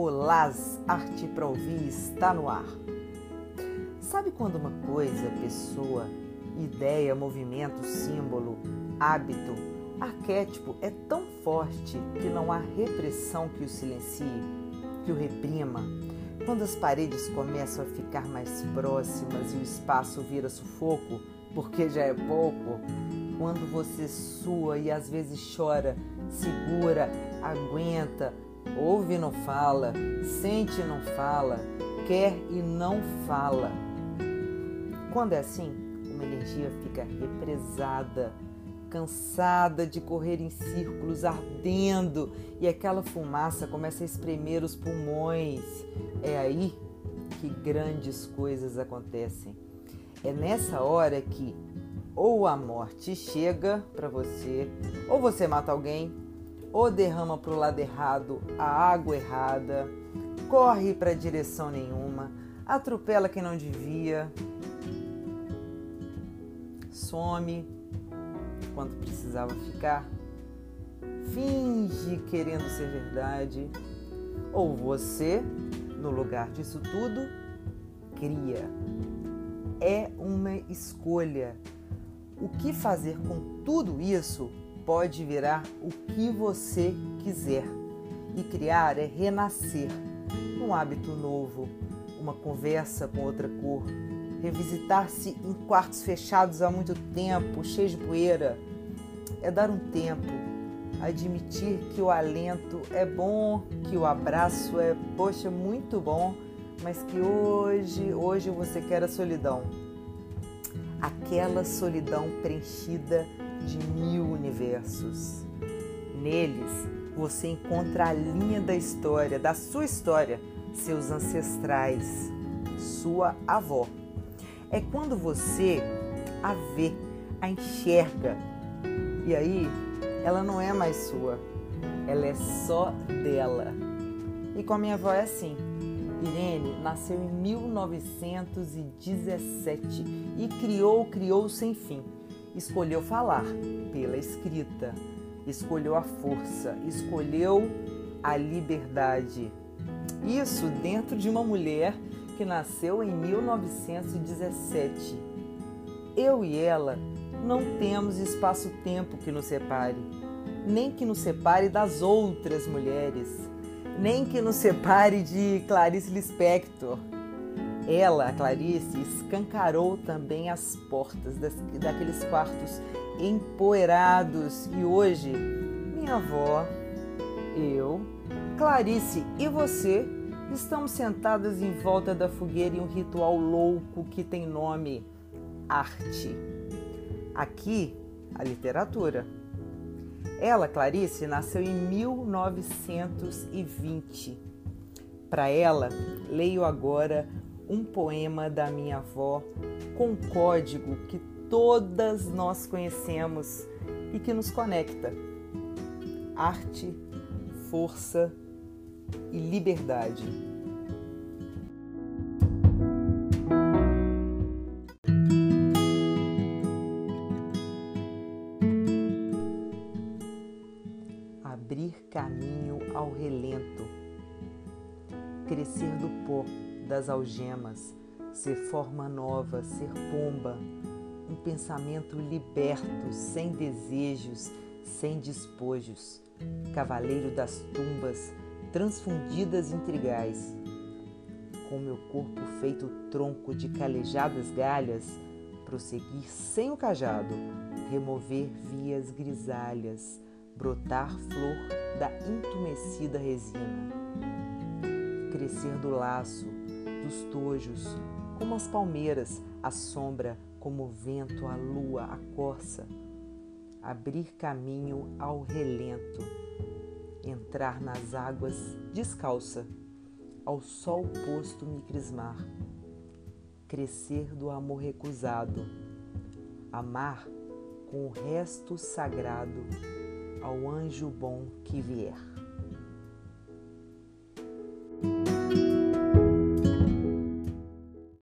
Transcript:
Las Arte para Ouvir está no ar. Sabe quando uma coisa, pessoa, ideia, movimento, símbolo, hábito, arquétipo é tão forte que não há repressão que o silencie, que o reprima? Quando as paredes começam a ficar mais próximas e o espaço vira sufoco, porque já é pouco, quando você sua e às vezes chora, segura, aguenta, ouve e não fala, sente e não fala, quer e não fala. Quando é assim, uma energia fica represada, cansada de correr em círculos, ardendo, e aquela fumaça começa a espremer os pulmões. É aí que grandes coisas acontecem. É nessa hora que ou a morte chega para você, ou você mata alguém, ou derrama para o lado errado a água errada, corre para direção nenhuma, atropela quem não devia, some quando precisava ficar, finge querendo ser verdade, ou você, no lugar disso tudo, cria. É uma escolha o que fazer com tudo isso pode virar o que você quiser. E criar é renascer, um hábito novo, uma conversa com outra cor, revisitar-se em quartos fechados há muito tempo, cheios de poeira. É dar um tempo, admitir que o alento é bom, que o abraço é, poxa, muito bom, mas que hoje, hoje você quer a solidão aquela solidão preenchida de mil universos. Neles você encontra a linha da história, da sua história, seus ancestrais, sua avó. É quando você a vê, a enxerga, e aí ela não é mais sua, ela é só dela. E com a minha avó é assim. Irene nasceu em 1917 e criou, criou sem fim. Escolheu falar pela escrita, escolheu a força, escolheu a liberdade. Isso dentro de uma mulher que nasceu em 1917. Eu e ela não temos espaço-tempo que nos separe, nem que nos separe das outras mulheres nem que nos separe de Clarice Lispector. Ela, Clarice, escancarou também as portas das, daqueles quartos empoeirados e hoje minha avó, eu, Clarice e você estamos sentadas em volta da fogueira em um ritual louco que tem nome arte. Aqui, a literatura ela, Clarice, nasceu em 1920. Para ela, leio agora um poema da minha avó com código que todas nós conhecemos e que nos conecta: arte, força e liberdade. caminho ao relento, crescer do pó das algemas, ser forma nova, ser pomba, um pensamento liberto, sem desejos, sem despojos, cavaleiro das tumbas, transfundidas em trigais. Com meu corpo feito tronco de calejadas galhas, prosseguir sem o cajado, remover vias grisalhas, brotar flor da entumecida resina, crescer do laço, dos tojos, como as palmeiras, a sombra, como o vento, a lua, a corça, abrir caminho ao relento, entrar nas águas descalça, ao sol posto me crismar, crescer do amor recusado, amar com o resto sagrado ao anjo bom que vier.